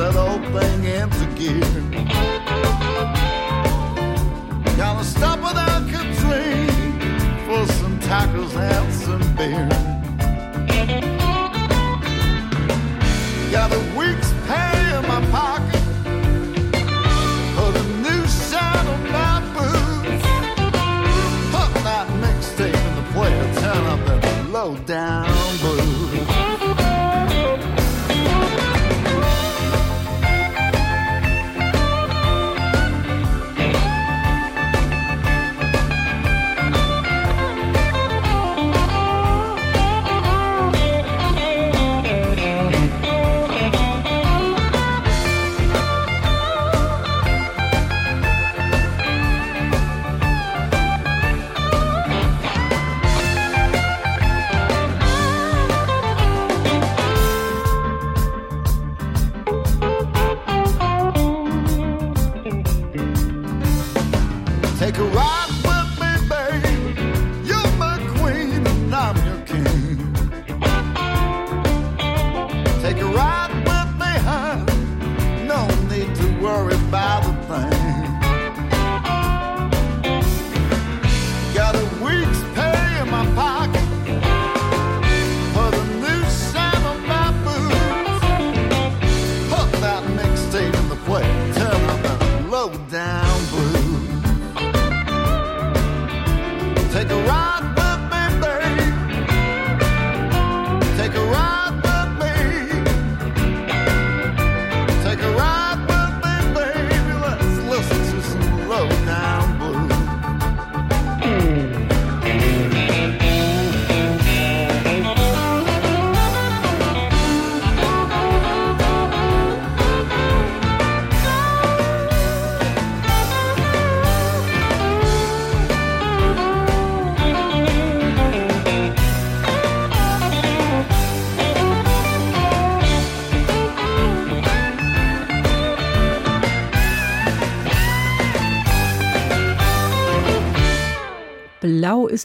That old thing into gear. Gotta stop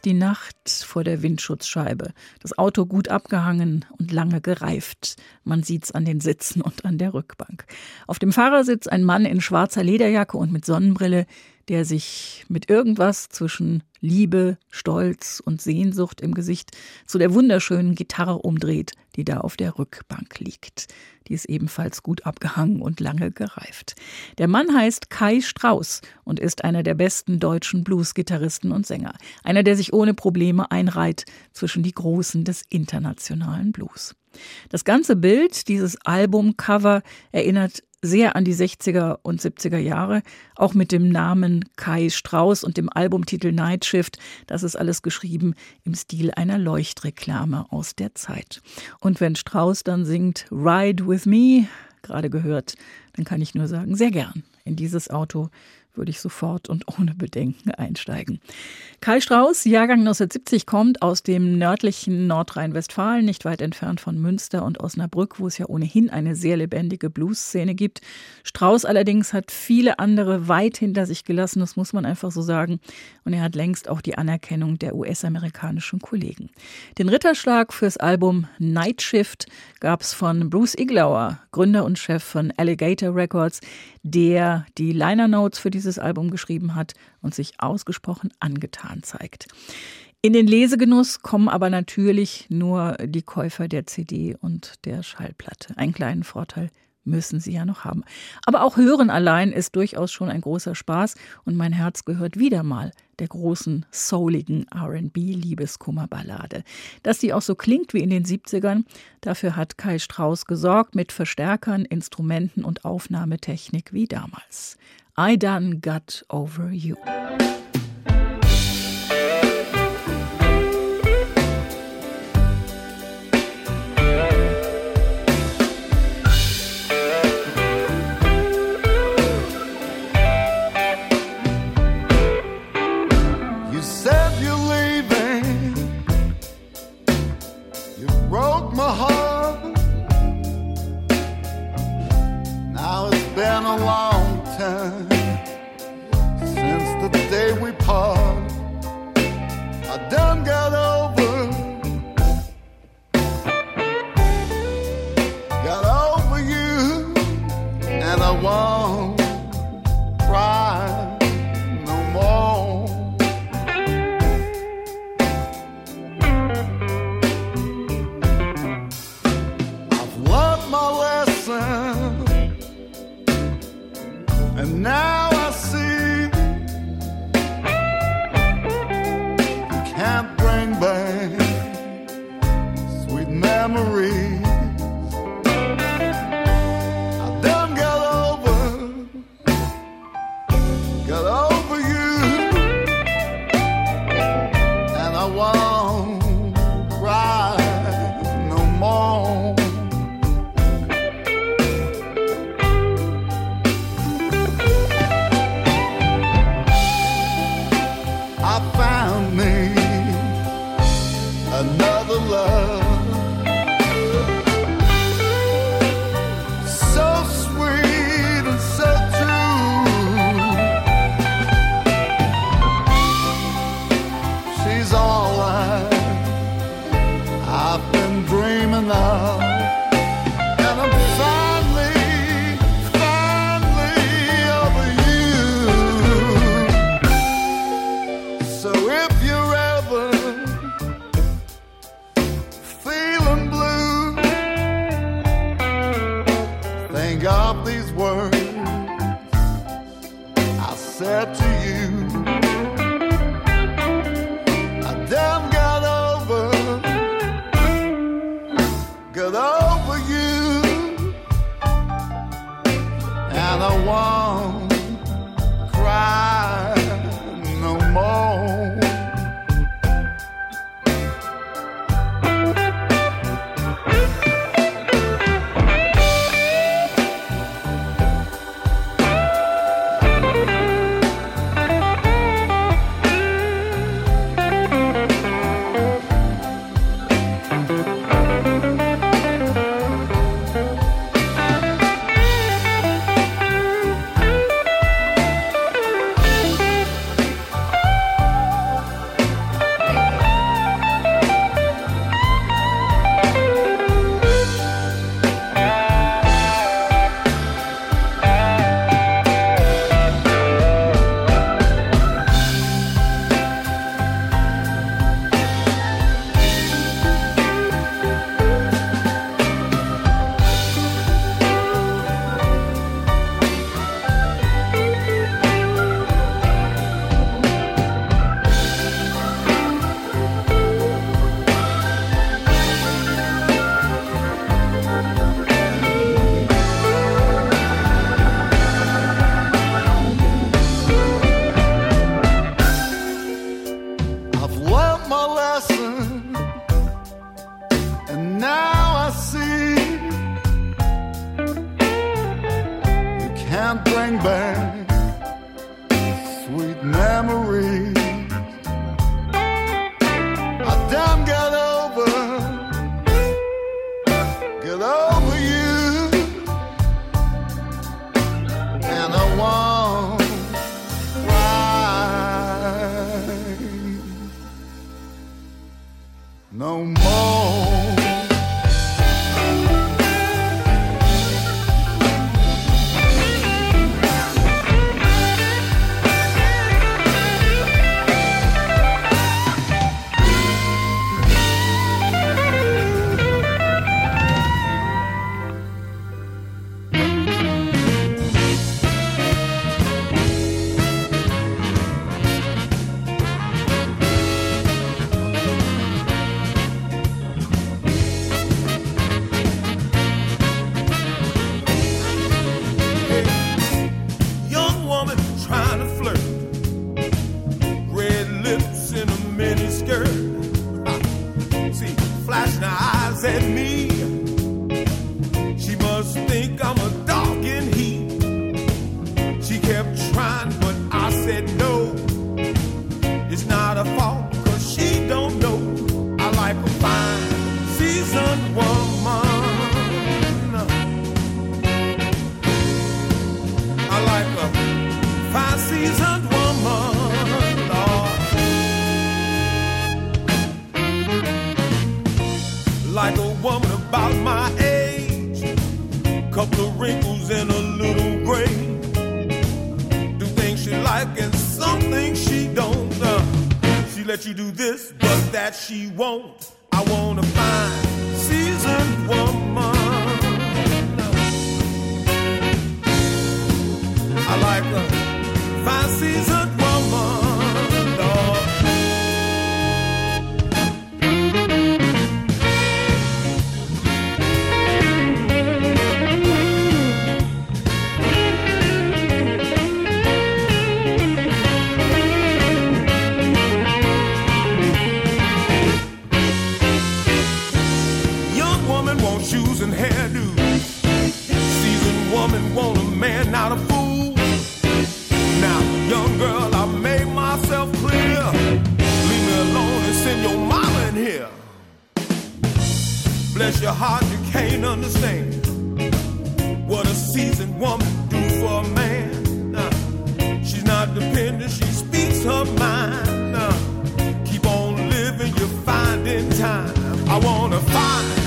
die Nacht vor der Windschutzscheibe. Das Auto gut abgehangen und lange gereift. Man sieht's an den Sitzen und an der Rückbank. Auf dem Fahrersitz ein Mann in schwarzer Lederjacke und mit Sonnenbrille, der sich mit irgendwas zwischen Liebe, Stolz und Sehnsucht im Gesicht zu der wunderschönen Gitarre umdreht, die da auf der Rückbank liegt. Die ist ebenfalls gut abgehangen und lange gereift. Der Mann heißt Kai Strauß und ist einer der besten deutschen Blues-Gitarristen und Sänger. Einer, der sich ohne Probleme einreiht zwischen die Großen des internationalen Blues. Das ganze Bild, dieses Albumcover, erinnert sehr an die 60er und 70er Jahre, auch mit dem Namen Kai Strauß und dem Albumtitel Night Shift. Das ist alles geschrieben im Stil einer Leuchtreklame aus der Zeit. Und wenn Strauß dann singt Ride with Me, gerade gehört, dann kann ich nur sagen, sehr gern in dieses Auto würde ich sofort und ohne Bedenken einsteigen. Kai Strauß, Jahrgang 1970, kommt aus dem nördlichen Nordrhein-Westfalen, nicht weit entfernt von Münster und Osnabrück, wo es ja ohnehin eine sehr lebendige Blues-Szene gibt. Strauß allerdings hat viele andere weit hinter sich gelassen, das muss man einfach so sagen. Und er hat längst auch die Anerkennung der US-amerikanischen Kollegen. Den Ritterschlag fürs Album Night Shift gab es von Bruce Iglauer, Gründer und Chef von Alligator Records, der die Liner Notes für dieses Album geschrieben hat und sich ausgesprochen angetan zeigt. In den Lesegenuss kommen aber natürlich nur die Käufer der CD und der Schallplatte. Einen kleinen Vorteil müssen sie ja noch haben. Aber auch Hören allein ist durchaus schon ein großer Spaß und mein Herz gehört wieder mal der großen, souligen RB-Liebeskummerballade. Dass die auch so klingt wie in den 70ern, dafür hat Kai Strauss gesorgt mit Verstärkern, Instrumenten und Aufnahmetechnik wie damals. I done got over you. up these sweet memories. I wanna find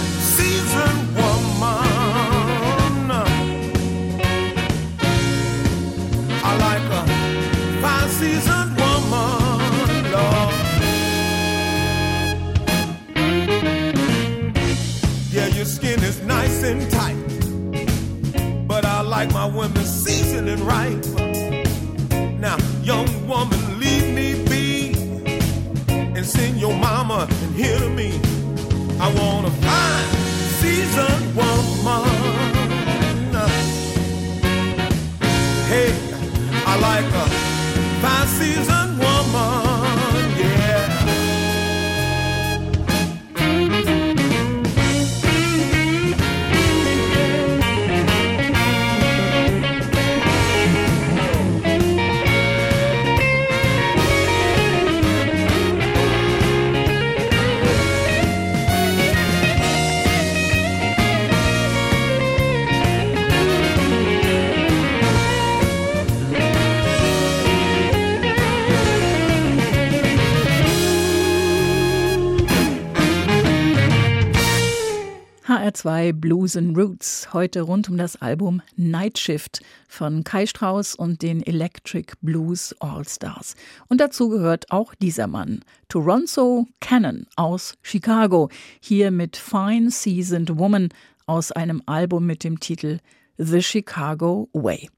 HR2 Blues and Roots. Heute rund um das Album Night Shift von Kai Strauss und den Electric Blues All-Stars. Und dazu gehört auch dieser Mann, Toronto Cannon aus Chicago, hier mit Fine Seasoned Woman aus einem Album mit dem Titel The Chicago Way.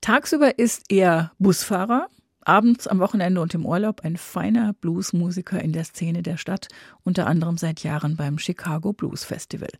Tagsüber ist er Busfahrer, abends am Wochenende und im Urlaub ein feiner Bluesmusiker in der Szene der Stadt, unter anderem seit Jahren beim Chicago Blues Festival.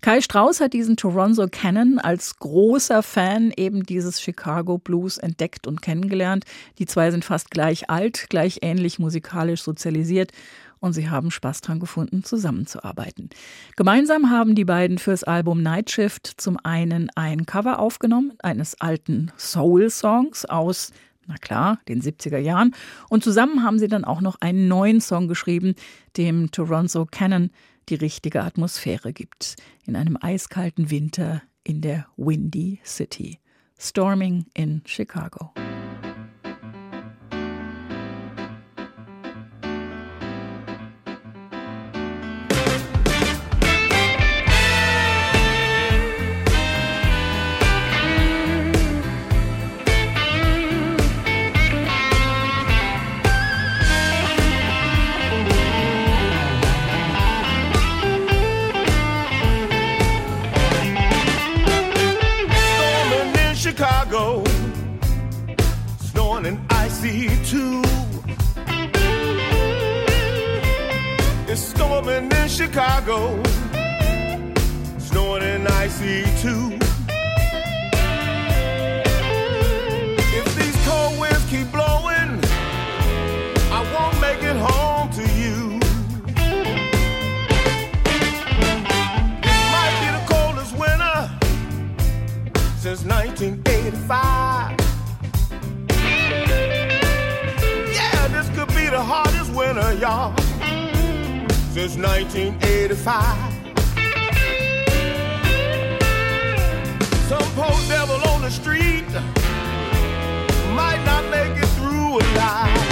Kai Strauss hat diesen Toronto Cannon als großer Fan eben dieses Chicago Blues entdeckt und kennengelernt. Die zwei sind fast gleich alt, gleich ähnlich musikalisch sozialisiert und sie haben Spaß dran gefunden, zusammenzuarbeiten. Gemeinsam haben die beiden fürs Album Night Shift zum einen ein Cover aufgenommen, eines alten Soul-Songs aus na klar, den 70er Jahren. Und zusammen haben sie dann auch noch einen neuen Song geschrieben, dem Toronto Cannon die richtige Atmosphäre gibt. In einem eiskalten Winter in der Windy City. Storming in Chicago. Storming in Chicago, snowing and icy too. If these cold winds keep blowing, I won't make it home to you. It might be the coldest winter since 1985. Yeah, this could be the hardest winter, y'all, since 1985. Some poor devil on the street might not make it through alive.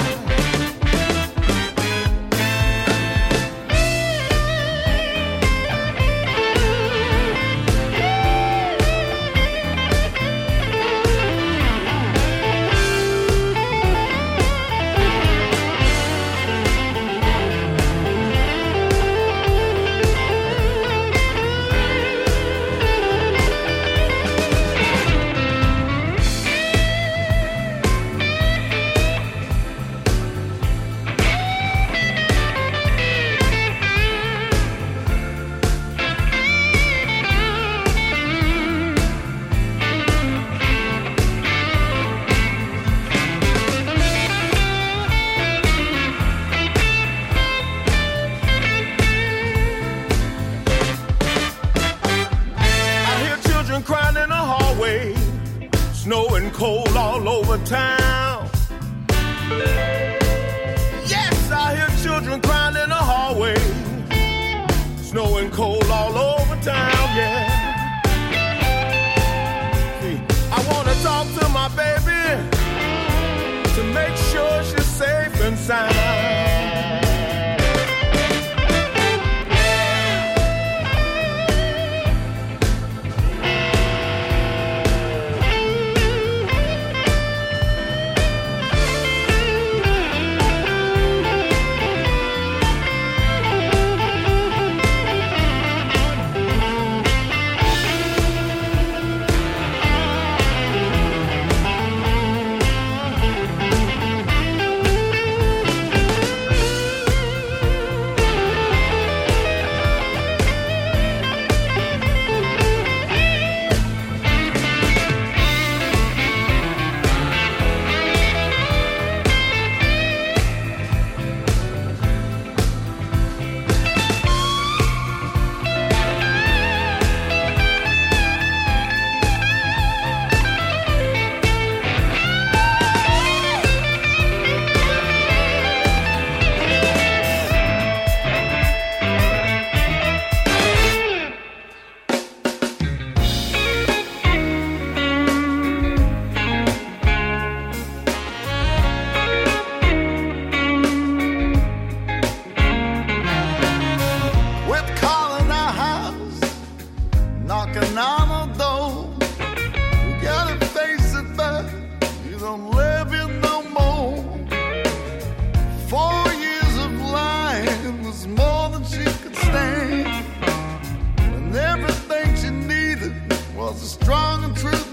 people all over town. Yes, I hear children crying in the hallway. Snow and cold all over town, yeah. Hey, I wanna talk to my baby to make sure she's safe and sound. she could stand. When everything she needed was a strong and true.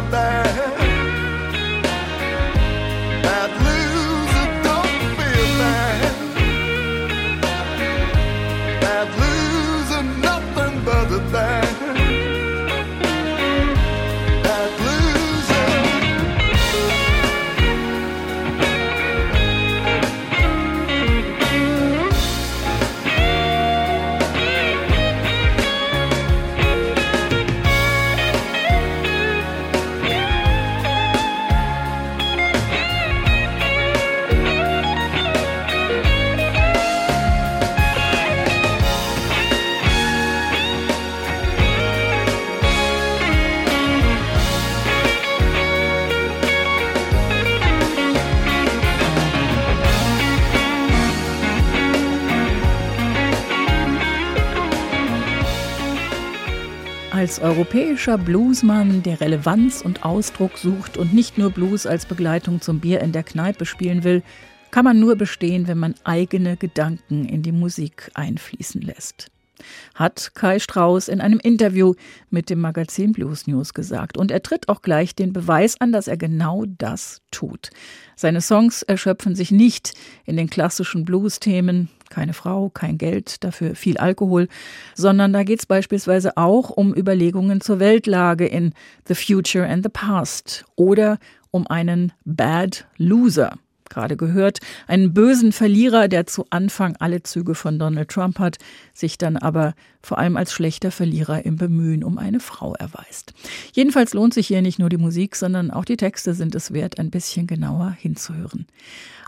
the back. Als europäischer Bluesmann, der Relevanz und Ausdruck sucht und nicht nur Blues als Begleitung zum Bier in der Kneipe spielen will, kann man nur bestehen, wenn man eigene Gedanken in die Musik einfließen lässt hat Kai Strauß in einem Interview mit dem Magazin Blues News gesagt. Und er tritt auch gleich den Beweis an, dass er genau das tut. Seine Songs erschöpfen sich nicht in den klassischen Blues-Themen, keine Frau, kein Geld, dafür viel Alkohol, sondern da geht es beispielsweise auch um Überlegungen zur Weltlage in The Future and the Past oder um einen Bad Loser gerade gehört, einen bösen Verlierer, der zu Anfang alle Züge von Donald Trump hat, sich dann aber vor allem als schlechter Verlierer im Bemühen um eine Frau erweist. Jedenfalls lohnt sich hier nicht nur die Musik, sondern auch die Texte sind es wert, ein bisschen genauer hinzuhören.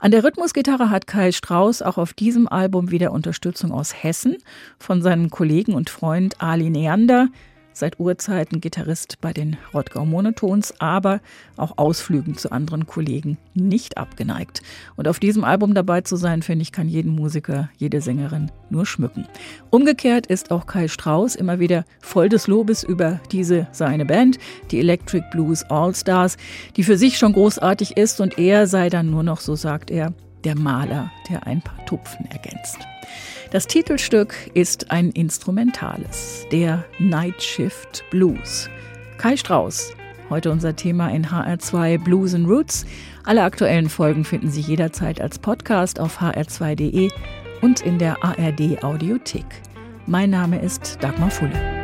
An der Rhythmusgitarre hat Kai Strauß auch auf diesem Album wieder Unterstützung aus Hessen von seinem Kollegen und Freund Ali Neander, seit Urzeiten Gitarrist bei den Rottgau Monotons, aber auch Ausflügen zu anderen Kollegen nicht abgeneigt. Und auf diesem Album dabei zu sein, finde ich, kann jeden Musiker, jede Sängerin nur schmücken. Umgekehrt ist auch Kai Strauß immer wieder voll des Lobes über diese seine Band, die Electric Blues All Stars, die für sich schon großartig ist und er sei dann nur noch, so sagt er, der Maler, der ein paar Tupfen ergänzt. Das Titelstück ist ein instrumentales, der Night Shift Blues. Kai Strauß, heute unser Thema in HR2 Blues and Roots. Alle aktuellen Folgen finden Sie jederzeit als Podcast auf hr2.de und in der ARD Audiothek. Mein Name ist Dagmar Fulle.